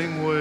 sing with.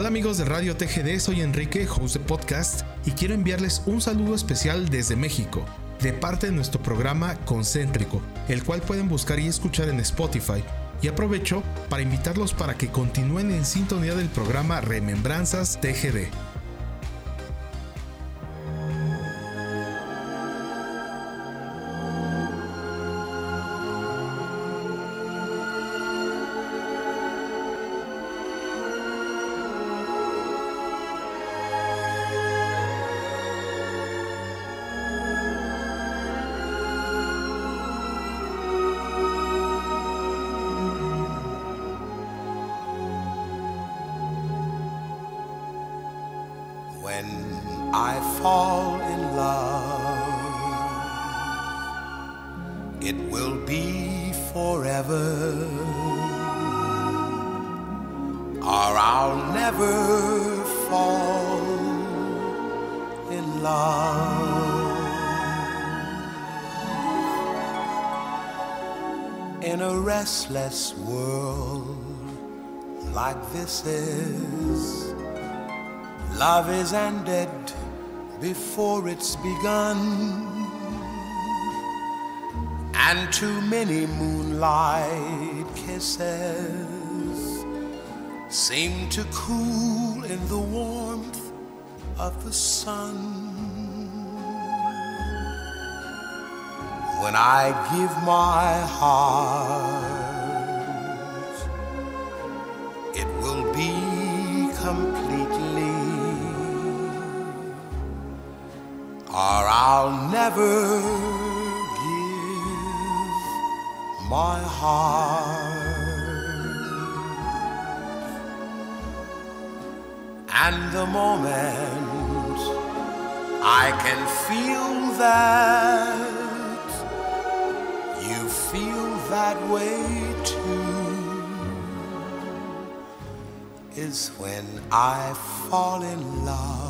Hola amigos de Radio TGD, soy Enrique, host de podcast, y quiero enviarles un saludo especial desde México, de parte de nuestro programa Concéntrico, el cual pueden buscar y escuchar en Spotify. Y aprovecho para invitarlos para que continúen en sintonía del programa Remembranzas TGD. Is ended before it's begun. And too many moonlight kisses seem to cool in the warmth of the sun. When I give my heart, or I'll never give my heart. And the moment I can feel that you feel that way too is when I fall in love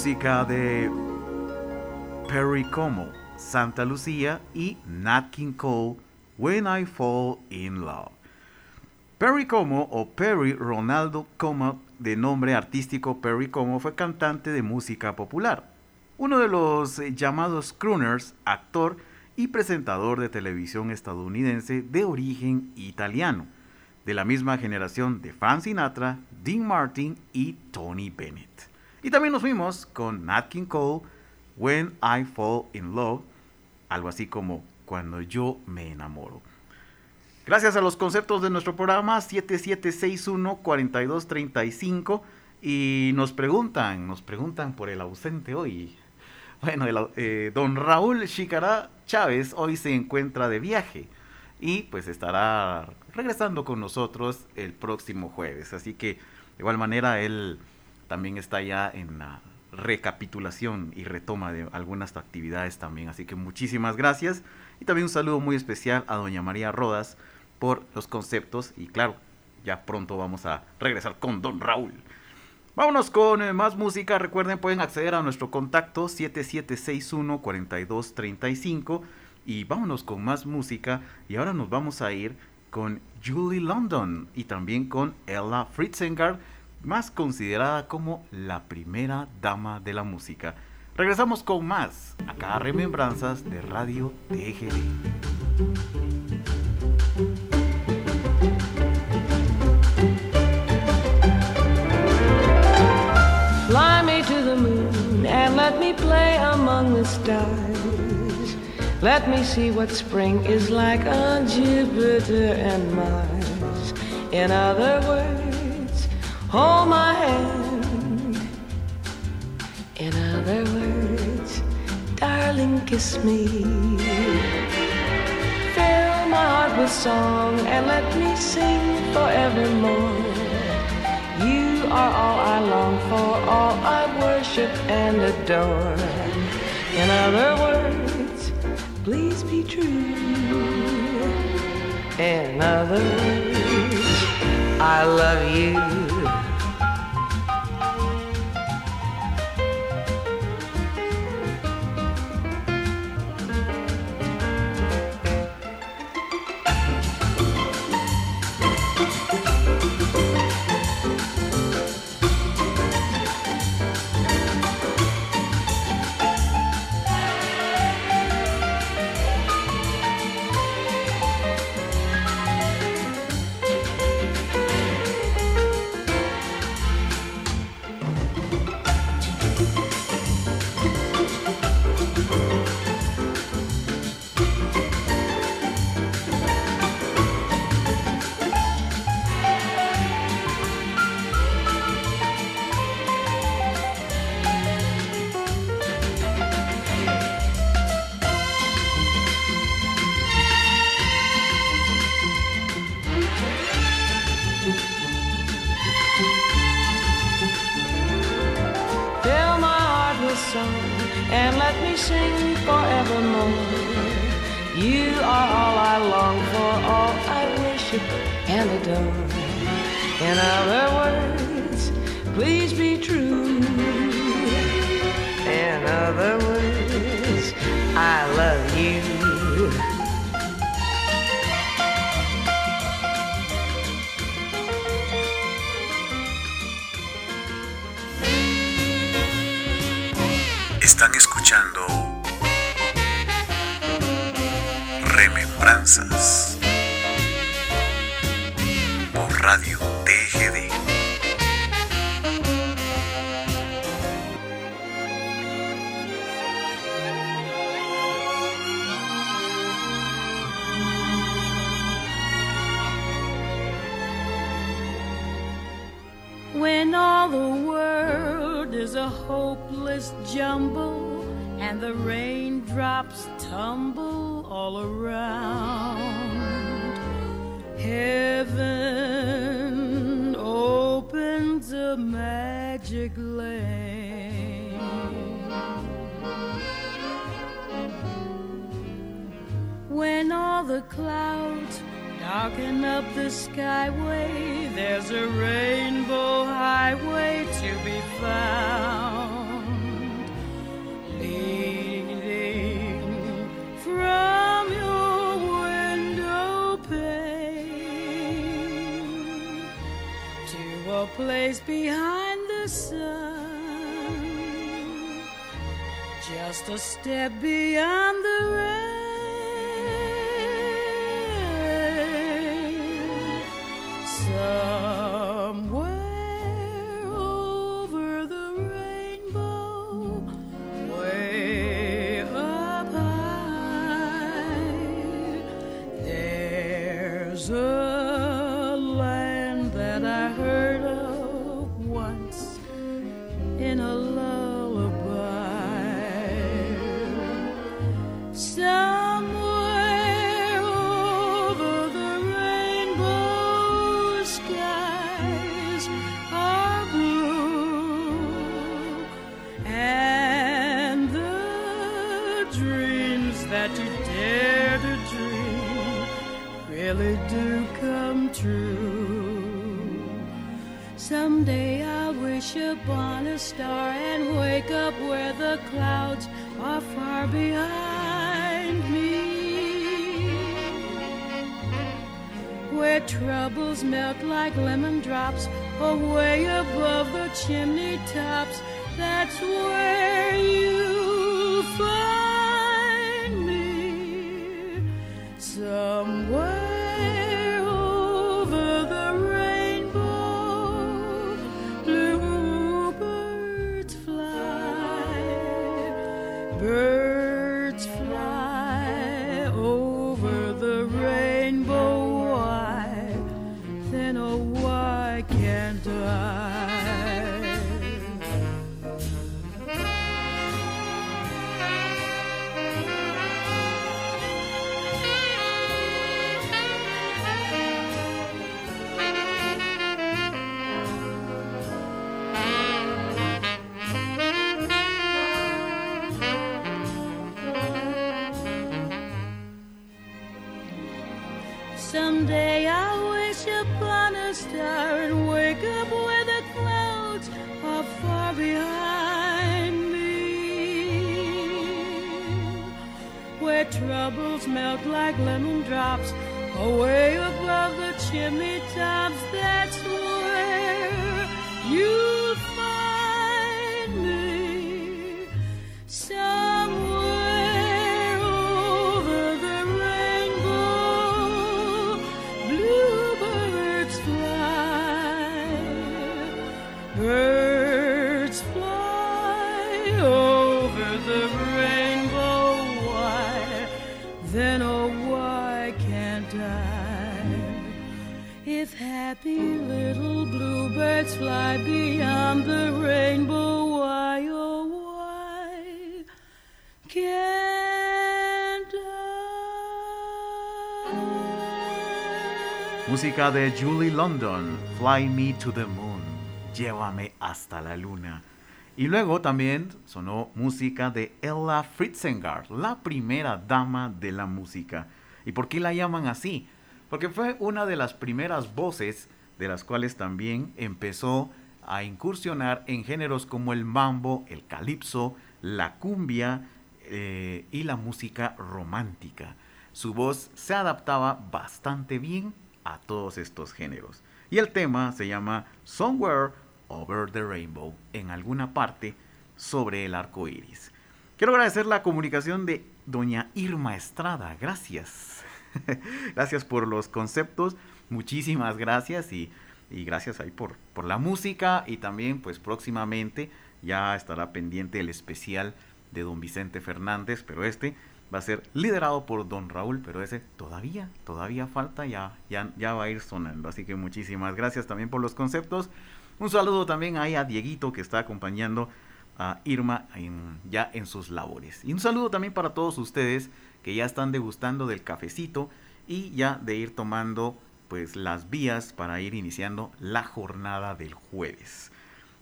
música de Perry Como, Santa Lucía y Nat King Cole, When I Fall in Love. Perry Como o Perry Ronaldo Como, de nombre artístico Perry Como, fue cantante de música popular, uno de los eh, llamados crooners, actor y presentador de televisión estadounidense de origen italiano, de la misma generación de Frank Sinatra, Dean Martin y Tony Bennett. Y también nos fuimos con Nat King Cole, When I Fall in Love, algo así como Cuando yo me enamoro. Gracias a los conceptos de nuestro programa 7761-4235 y nos preguntan, nos preguntan por el ausente hoy. Bueno, eh, don Raúl Chicará Chávez hoy se encuentra de viaje y pues estará regresando con nosotros el próximo jueves. Así que de igual manera él también está ya en la recapitulación y retoma de algunas actividades también. Así que muchísimas gracias. Y también un saludo muy especial a doña María Rodas por los conceptos. Y claro, ya pronto vamos a regresar con don Raúl. Vámonos con eh, más música. Recuerden, pueden acceder a nuestro contacto 7761-4235. Y vámonos con más música. Y ahora nos vamos a ir con Julie London y también con Ella Fritzinger más considerada como la primera dama de la música. Regresamos con más, acá a Remembranzas de Radio TGD. Fly me to the moon and let me play among the stars. Let me see what spring is like on Jupiter and Mars. In other words, hold my hand. In other words, darling, kiss me. Fill my heart with song and let me sing forevermore. You are all I long for, all I worship and adore. In other words, please be true. In other words, I love you. Están escuchando Remembranzas por Radio TGD. Jumble, and the raindrops tumble all around. Heaven opens a magic lane. When all the clouds darken up the skyway, there's a rainbow highway to be found. Behind the sun, just a step beyond the rain. bird. The rainbow, why, oh, why can't I? Música de Julie London, Fly Me to the Moon, Llévame hasta la luna. Y luego también sonó música de Ella Fritzengar, la primera dama de la música. ¿Y por qué la llaman así? Porque fue una de las primeras voces de las cuales también empezó a incursionar en géneros como el mambo, el calipso, la cumbia eh, y la música romántica. Su voz se adaptaba bastante bien a todos estos géneros. Y el tema se llama Somewhere Over the Rainbow, en alguna parte sobre el arco iris. Quiero agradecer la comunicación de doña Irma Estrada. Gracias. gracias por los conceptos. Muchísimas gracias y, y gracias ahí por, por la música y también pues próximamente ya estará pendiente el especial de don Vicente Fernández, pero este va a ser liderado por don Raúl, pero ese todavía, todavía falta, ya, ya, ya va a ir sonando. Así que muchísimas gracias también por los conceptos. Un saludo también ahí a Dieguito que está acompañando a Irma ya en sus labores. Y un saludo también para todos ustedes que ya están degustando del cafecito y ya de ir tomando pues las vías para ir iniciando la jornada del jueves.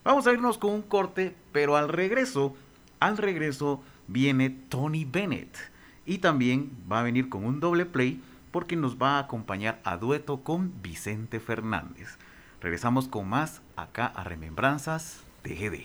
Vamos a irnos con un corte, pero al regreso, al regreso viene Tony Bennett y también va a venir con un doble play porque nos va a acompañar a dueto con Vicente Fernández. Regresamos con más acá a Remembranzas TGD.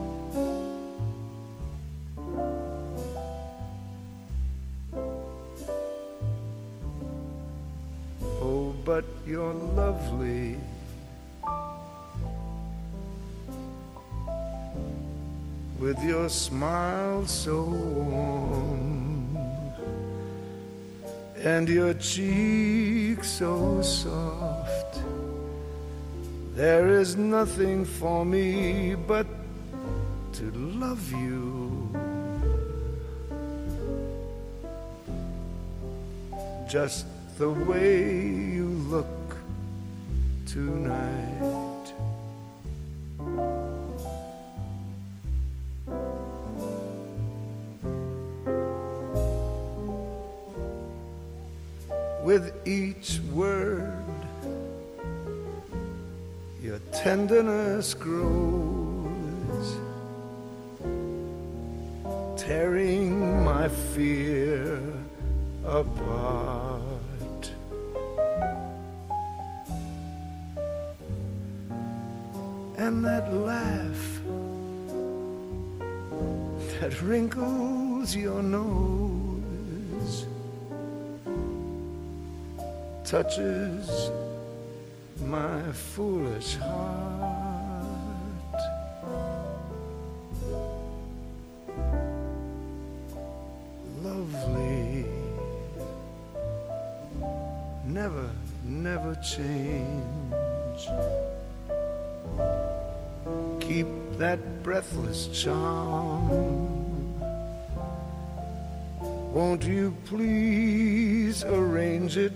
But you're lovely. With your smile so warm and your cheek so soft, there is nothing for me but to love you. Just the way look tonight. Touches my foolish heart. Lovely, never, never change keep that breathless charm. Won't you please arrange it?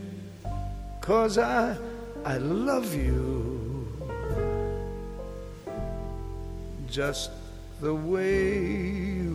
Cause I, I love you. Just the way you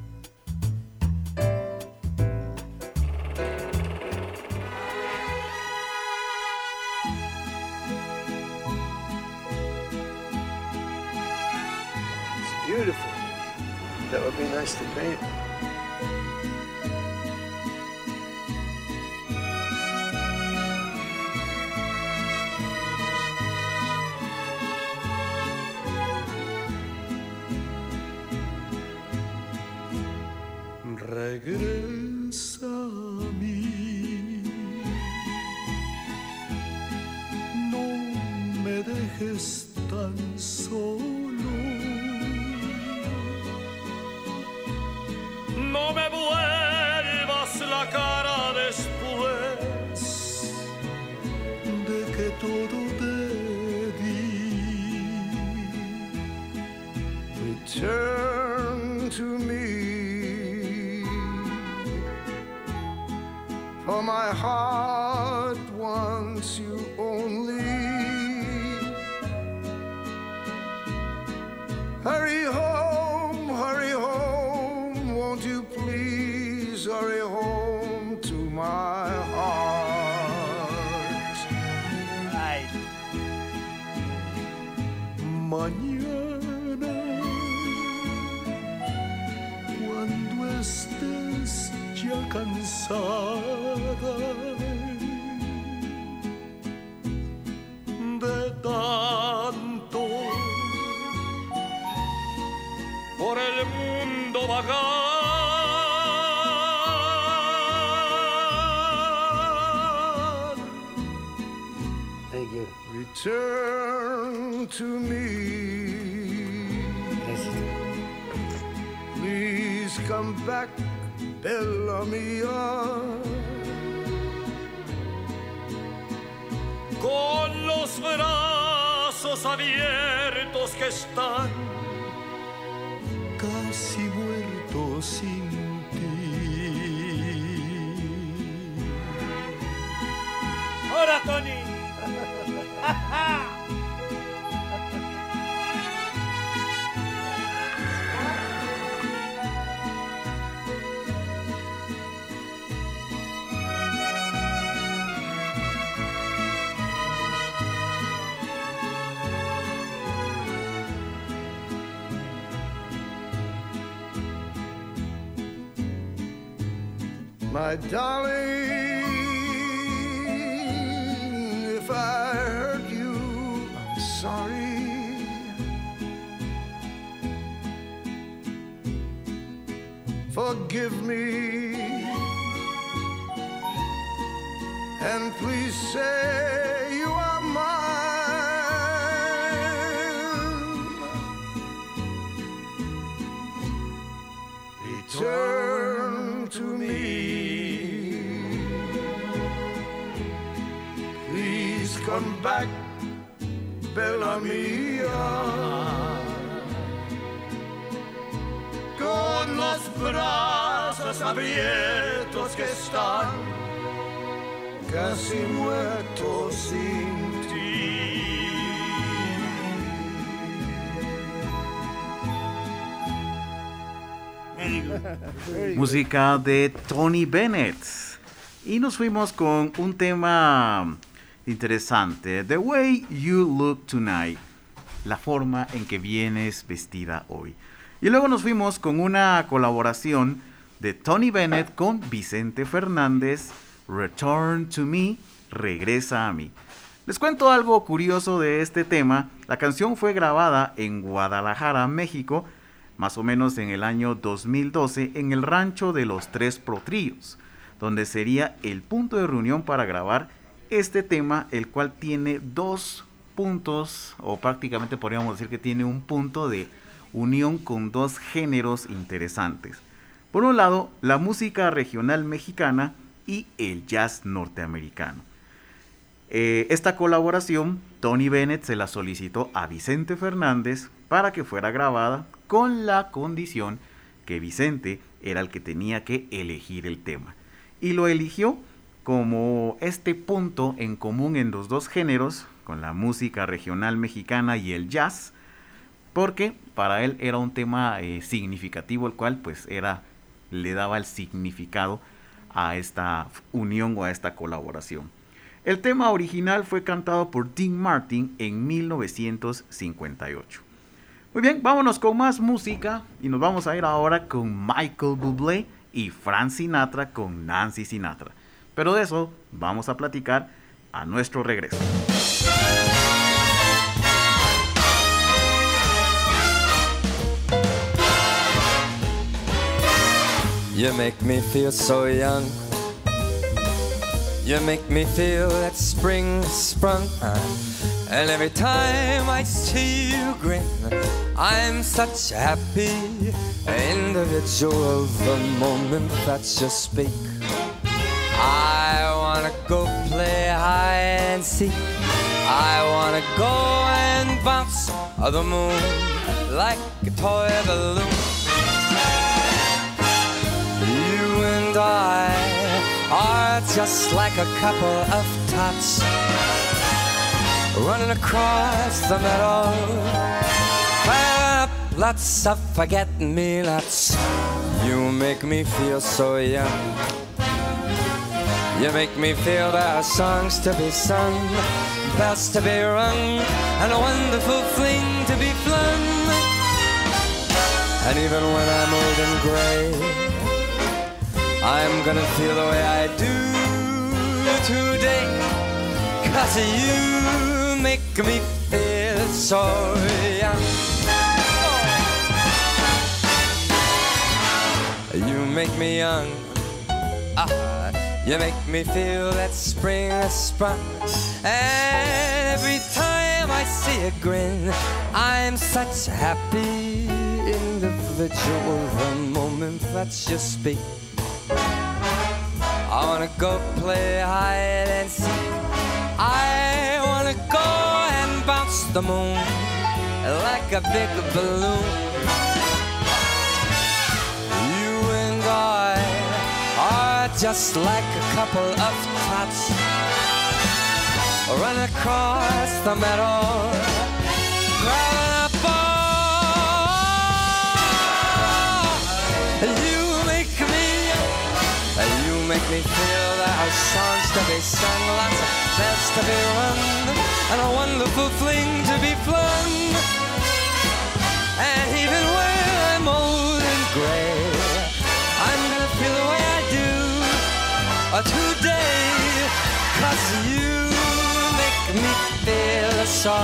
Nice to paint. Cansada de tanto por el mundo vagar. Thank you. Return to me. Please come back, Con los brazos abiertos que están My darling, if I hurt you, I'm sorry. Forgive me. And please say back, Bella. Con los brazos abiertos que están casi muertos sin ti. Música de Tony Bennett. Y nos fuimos con un tema interesante. The Way You Look Tonight. La forma en que vienes vestida hoy. Y luego nos fuimos con una colaboración de Tony Bennett con Vicente Fernández. Return to Me. Regresa a mí. Les cuento algo curioso de este tema. La canción fue grabada en Guadalajara, México, más o menos en el año 2012, en el rancho de los Tres Protríos, donde sería el punto de reunión para grabar este tema, el cual tiene dos puntos, o prácticamente podríamos decir que tiene un punto de unión con dos géneros interesantes. Por un lado, la música regional mexicana y el jazz norteamericano. Eh, esta colaboración, Tony Bennett se la solicitó a Vicente Fernández para que fuera grabada con la condición que Vicente era el que tenía que elegir el tema. Y lo eligió como este punto en común en los dos géneros, con la música regional mexicana y el jazz, porque para él era un tema eh, significativo, el cual pues era, le daba el significado a esta unión o a esta colaboración. El tema original fue cantado por Dean Martin en 1958. Muy bien, vámonos con más música y nos vamos a ir ahora con Michael Bublé y Frank Sinatra con Nancy Sinatra. Pero de eso vamos a platicar a nuestro regreso. You make me feel so young. You make me feel that spring sprung. And every time I see you grin, I'm such a happy individual the moment that you speak. I wanna go play hide and seek. I wanna go and bounce on the moon like a toy balloon. You and I are just like a couple of tots running across the meadow. Firing up lots of forget-me-nots. You make me feel so young. You make me feel there are songs to be sung, bells to be rung, and a wonderful fling to be flung. And even when I'm old and gray, I'm gonna feel the way I do today. Cause you make me feel so young. You make me young. Ah, you make me feel that spring has sprung. And every time I see a grin, I'm such a happy individual. The moment that you speak, I wanna go play hide and seek. I wanna go and bounce the moon like a big balloon. Just like a couple of tots run across the meadow. grabbing a ball. You make me, you make me feel there are songs to be sung, lots of bells to be rung, and a wonderful fling to be flung. Today. Cause you make me feel so,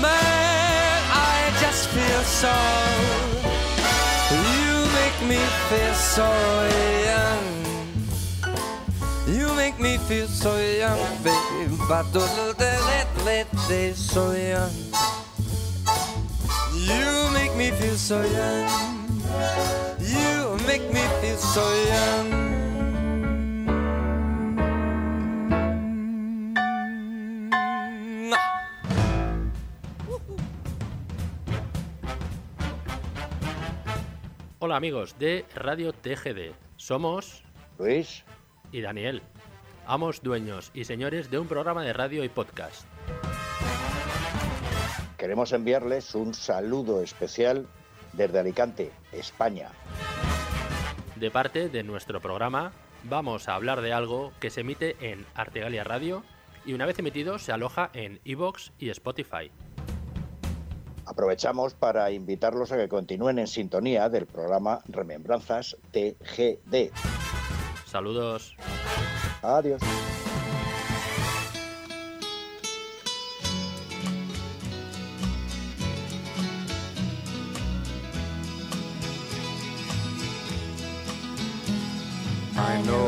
man, I just feel so. You make me feel so young. You make me feel so young, baby. But so young. You make me feel so young. You make me feel so young. Hola amigos de Radio TGD. Somos Luis y Daniel, amos, dueños y señores de un programa de radio y podcast. Queremos enviarles un saludo especial desde Alicante, España. De parte de nuestro programa, vamos a hablar de algo que se emite en Artegalia Radio y una vez emitido se aloja en iVoox y Spotify. Aprovechamos para invitarlos a que continúen en sintonía del programa Remembranzas TGD. Saludos. Adiós.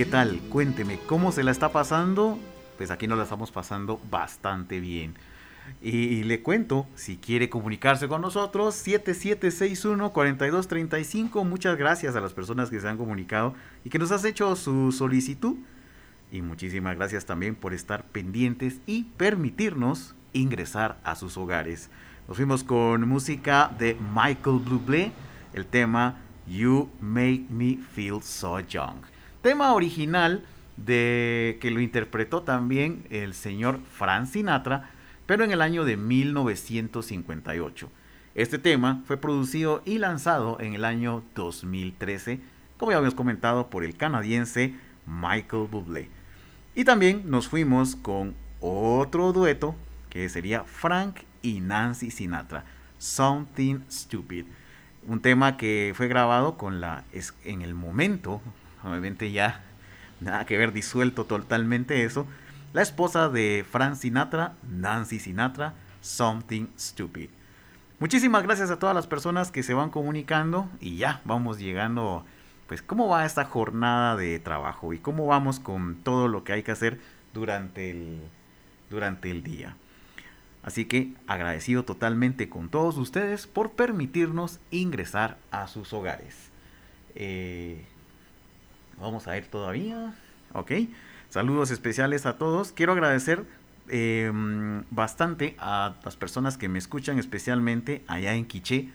Qué tal? Cuénteme, ¿cómo se la está pasando? Pues aquí nos la estamos pasando bastante bien. Y, le cuento, si quiere comunicarse con nosotros, 7761-4235. Muchas gracias a las personas que se han comunicado y que nos has hecho su solicitud. Y muchísimas gracias también por estar pendientes y permitirnos ingresar a sus hogares. Nos fuimos con música de Michael Bublé, el tema You Make Me Feel So Young. Tema original de que lo interpretó también el señor Frank Sinatra, pero en el año de 1958. Este tema fue producido y lanzado en el año 2013, como ya habíamos comentado, por el canadiense Michael Bublé. Y también nos fuimos con otro dueto que sería Frank y Nancy Sinatra, Something Stupid. Un tema que fue grabado con la en el momento, obviamente ya nada que ver, disuelto totalmente eso. La esposa de Frank Sinatra, Nancy Sinatra, Something Stupid. Muchísimas gracias a todas las personas que se van comunicando y ya vamos llegando, pues cómo va esta jornada de trabajo y cómo vamos con todo lo que hay que hacer durante el, durante el día. Así que agradecido totalmente con todos ustedes por permitirnos ingresar a sus hogares. Eh, vamos a ir todavía. Ok. Saludos especiales a todos. Quiero agradecer eh, bastante a las personas que me escuchan, especialmente allá en Quiché,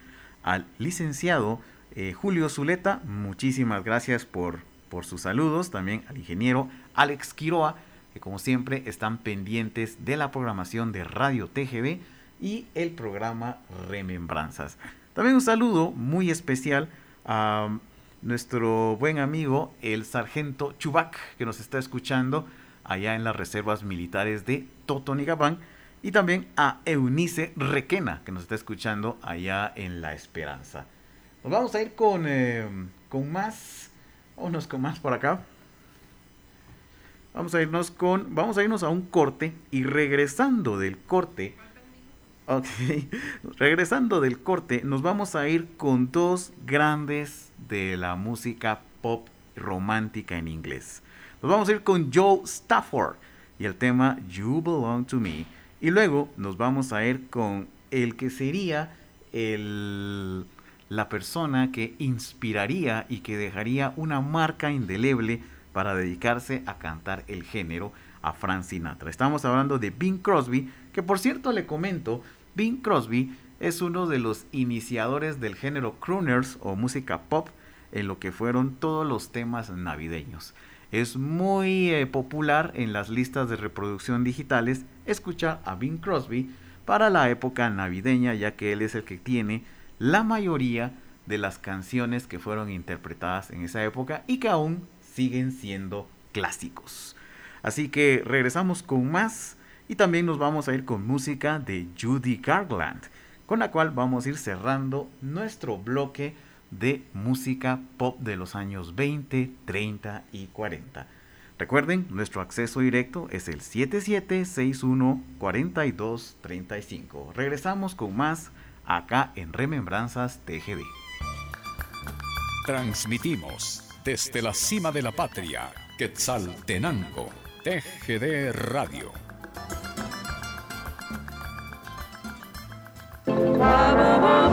al licenciado eh, Julio Zuleta. Muchísimas gracias por, por sus saludos. También al ingeniero Alex Quiroa, que como siempre están pendientes de la programación de Radio TGB y el programa Remembranzas. También un saludo muy especial a nuestro buen amigo el sargento Chubac, que nos está escuchando allá en las reservas militares de Totonigapán, y también a Eunice Requena, que nos está escuchando allá en La Esperanza. Nos vamos a ir con, eh, con más, vámonos con más por acá. Vamos a irnos con, vamos a irnos a un corte y regresando del corte, ok, regresando del corte, nos vamos a ir con dos grandes de la música pop romántica en inglés. Nos vamos a ir con Joe Stafford y el tema You Belong to Me. Y luego nos vamos a ir con el que sería el, la persona que inspiraría y que dejaría una marca indeleble para dedicarse a cantar el género a Frank Sinatra. Estamos hablando de Bing Crosby, que por cierto le comento, Bing Crosby es uno de los iniciadores del género crooners o música pop en lo que fueron todos los temas navideños. Es muy eh, popular en las listas de reproducción digitales escuchar a Bing Crosby para la época navideña, ya que él es el que tiene la mayoría de las canciones que fueron interpretadas en esa época y que aún siguen siendo clásicos. Así que regresamos con más y también nos vamos a ir con música de Judy Garland, con la cual vamos a ir cerrando nuestro bloque de música pop de los años 20, 30 y 40. Recuerden, nuestro acceso directo es el 7761-4235. Regresamos con más acá en Remembranzas TGD. Transmitimos desde la cima de la patria, Quetzaltenango, TGD Radio. Ba, ba, ba,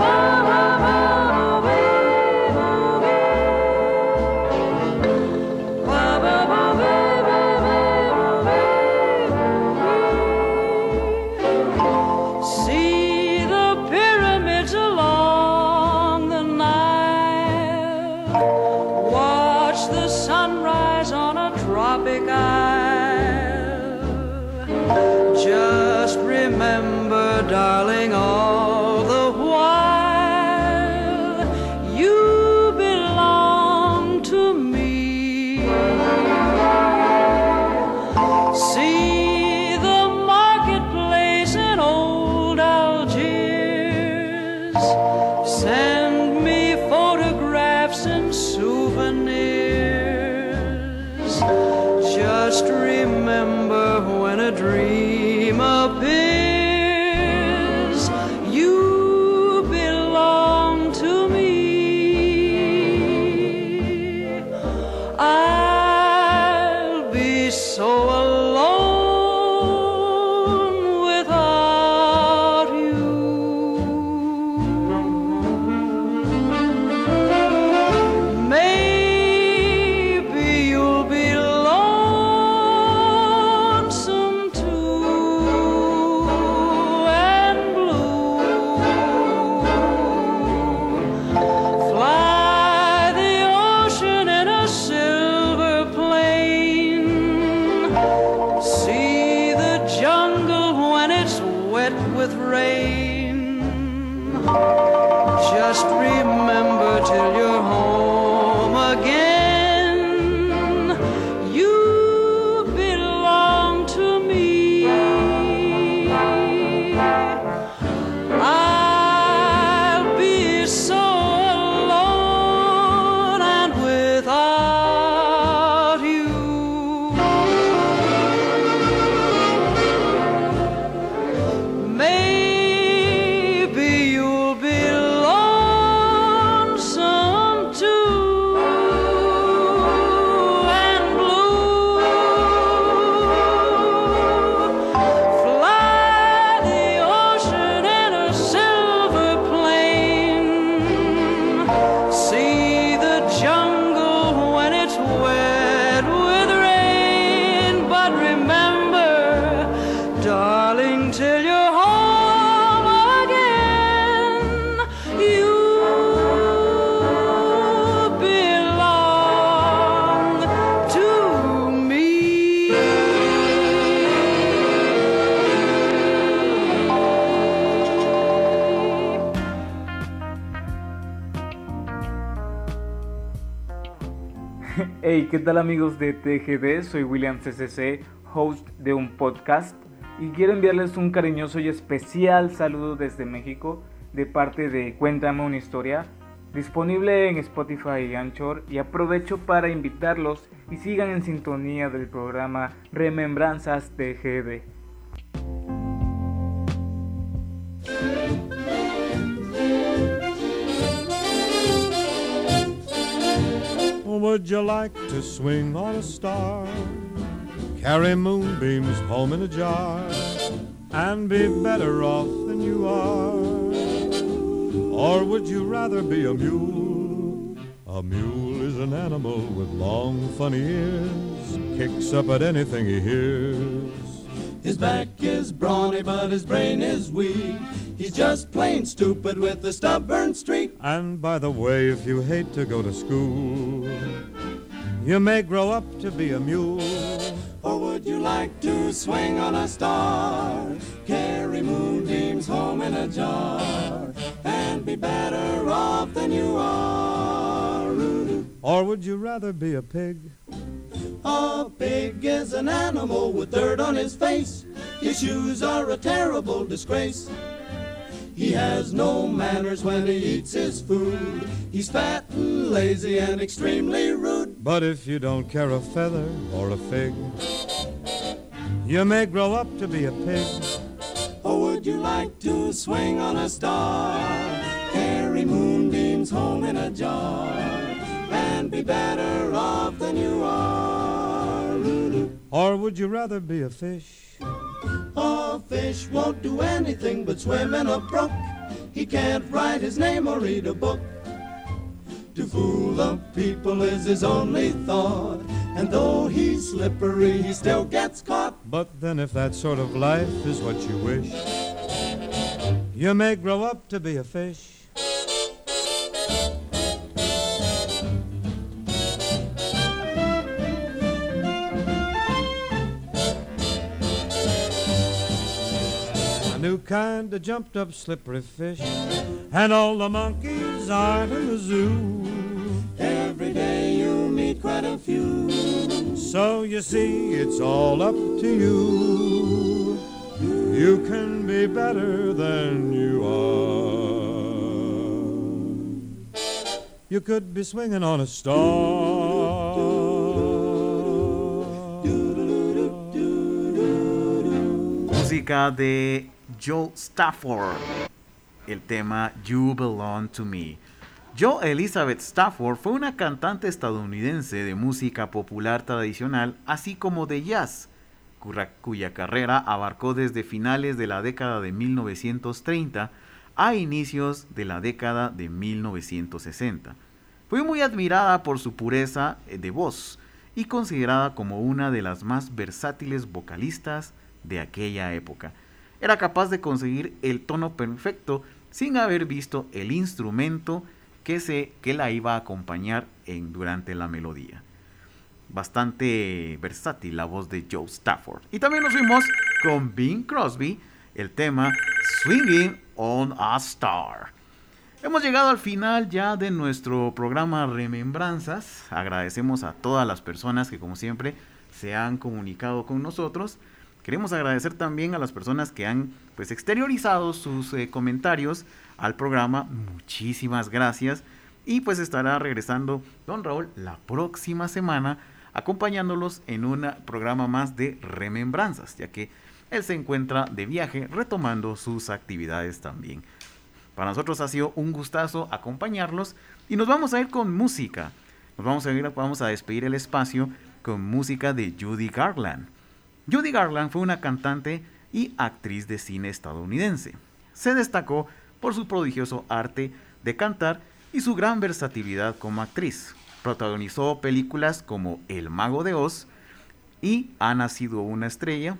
Hey, ¿qué tal amigos de TGD? Soy William CCC, host de un podcast y quiero enviarles un cariñoso y especial saludo desde México de parte de Cuéntame una historia, disponible en Spotify y Anchor y aprovecho para invitarlos y sigan en sintonía del programa Remembranzas TGD. Would you like to swing on a star? Carry moonbeams home in a jar and be better off than you are? Or would you rather be a mule? A mule is an animal with long, funny ears, kicks up at anything he hears. His back is brawny, but his brain is weak. He's just plain stupid with a stubborn streak. And by the way, if you hate to go to school, you may grow up to be a mule. Or would you like to swing on a star? Carry moonbeams home in a jar and be better off than you are. Or would you rather be a pig? A pig is an animal with dirt on his face. His shoes are a terrible disgrace. He has no manners when he eats his food. He's fat and lazy and extremely rude. But if you don't care a feather or a fig, you may grow up to be a pig. Or would you like to swing on a star? Carry moonbeams home in a jar and be better off than you are. Or would you rather be a fish? A fish won't do anything but swim in a brook. He can't write his name or read a book. To fool the people is his only thought. And though he's slippery, he still gets caught. But then, if that sort of life is what you wish, you may grow up to be a fish. Kinda jumped up slippery fish, and all the monkeys are in the zoo. Every day you meet quite a few. So you see, it's all up to you. You can be better than you are. You could be swinging on a star. Música de Joe Stafford. El tema You Belong to Me. Joe Elizabeth Stafford fue una cantante estadounidense de música popular tradicional, así como de jazz, cuya carrera abarcó desde finales de la década de 1930 a inicios de la década de 1960. Fue muy admirada por su pureza de voz y considerada como una de las más versátiles vocalistas de aquella época. Era capaz de conseguir el tono perfecto sin haber visto el instrumento que, que la iba a acompañar en, durante la melodía. Bastante versátil la voz de Joe Stafford. Y también nos fuimos con Bing Crosby, el tema Swinging on a Star. Hemos llegado al final ya de nuestro programa Remembranzas. Agradecemos a todas las personas que como siempre se han comunicado con nosotros. Queremos agradecer también a las personas que han pues exteriorizado sus eh, comentarios al programa. Muchísimas gracias. Y pues estará regresando don Raúl la próxima semana acompañándolos en un programa más de remembranzas, ya que él se encuentra de viaje retomando sus actividades también. Para nosotros ha sido un gustazo acompañarlos y nos vamos a ir con música. Nos vamos a ir, vamos a despedir el espacio con música de Judy Garland. Judy Garland fue una cantante y actriz de cine estadounidense. Se destacó por su prodigioso arte de cantar y su gran versatilidad como actriz. Protagonizó películas como El Mago de Oz y Ha nacido una estrella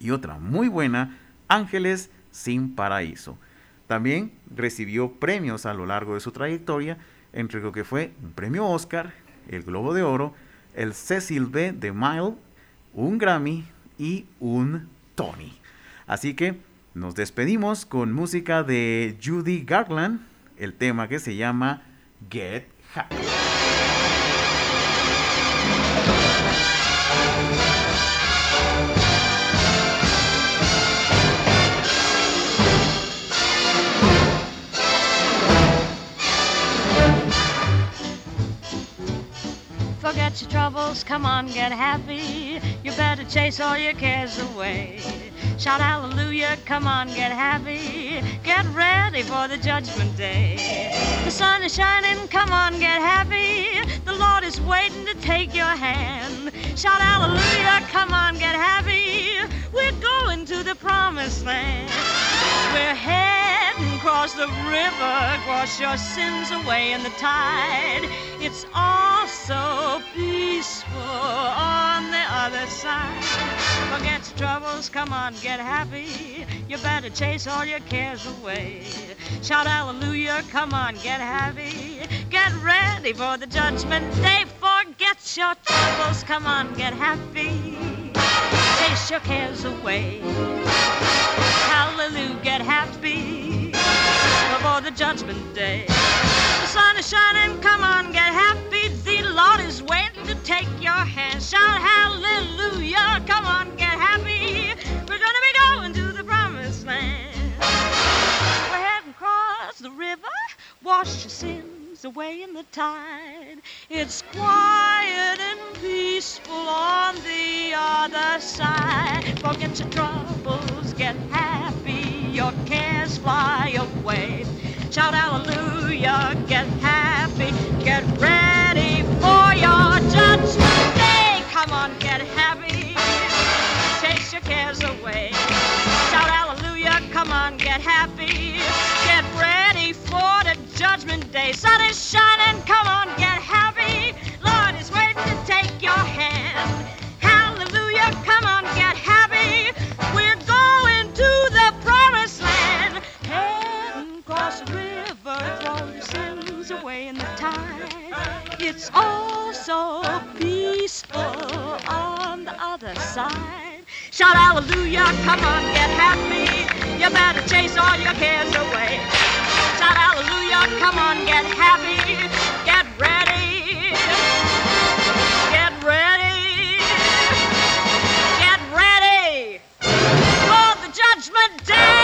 y otra muy buena, Ángeles sin paraíso. También recibió premios a lo largo de su trayectoria, entre lo que fue un premio Oscar, el Globo de Oro, el Cecil B. DeMille un Grammy y un Tony. Así que nos despedimos con música de Judy Garland, el tema que se llama Get Happy. Forget your troubles, come on, get happy. You better chase all your cares away. Shout hallelujah, come on, get happy. Get ready for the judgment day. The sun is shining, come on, get happy. The Lord is waiting to take your hand. Shout hallelujah, come on, get happy. We're going to the promised land. We're heading across the river, wash your sins away in the tide. It's all so peaceful on the other side. Forget your troubles, come on, get happy. You better chase all your cares away. Shout hallelujah, come on, get happy. Get ready for the judgment day. Forget your troubles, come on, get happy. Chase your cares away. Hallelujah, get happy before the judgment day. The sun is shining, come on, get happy. The Lord is waiting to take your hand. Shout hallelujah, come on, get happy. We're gonna be going to the promised land. We're heading across the river, wash your sins away in the tide. It's quiet and peaceful on the other side. Forget your troubles, get happy, cares fly away. Shout hallelujah, get happy, get ready for your judgment day. Come on, get happy, chase your cares away. Shout hallelujah, come on, get happy, get ready for the judgment day. Sun is shining, come on, get It's all so peaceful on the other side. Shout hallelujah, come on, get happy. You better chase all your cares away. Shout hallelujah, come on, get happy. Get ready. Get ready. Get ready for the judgment day.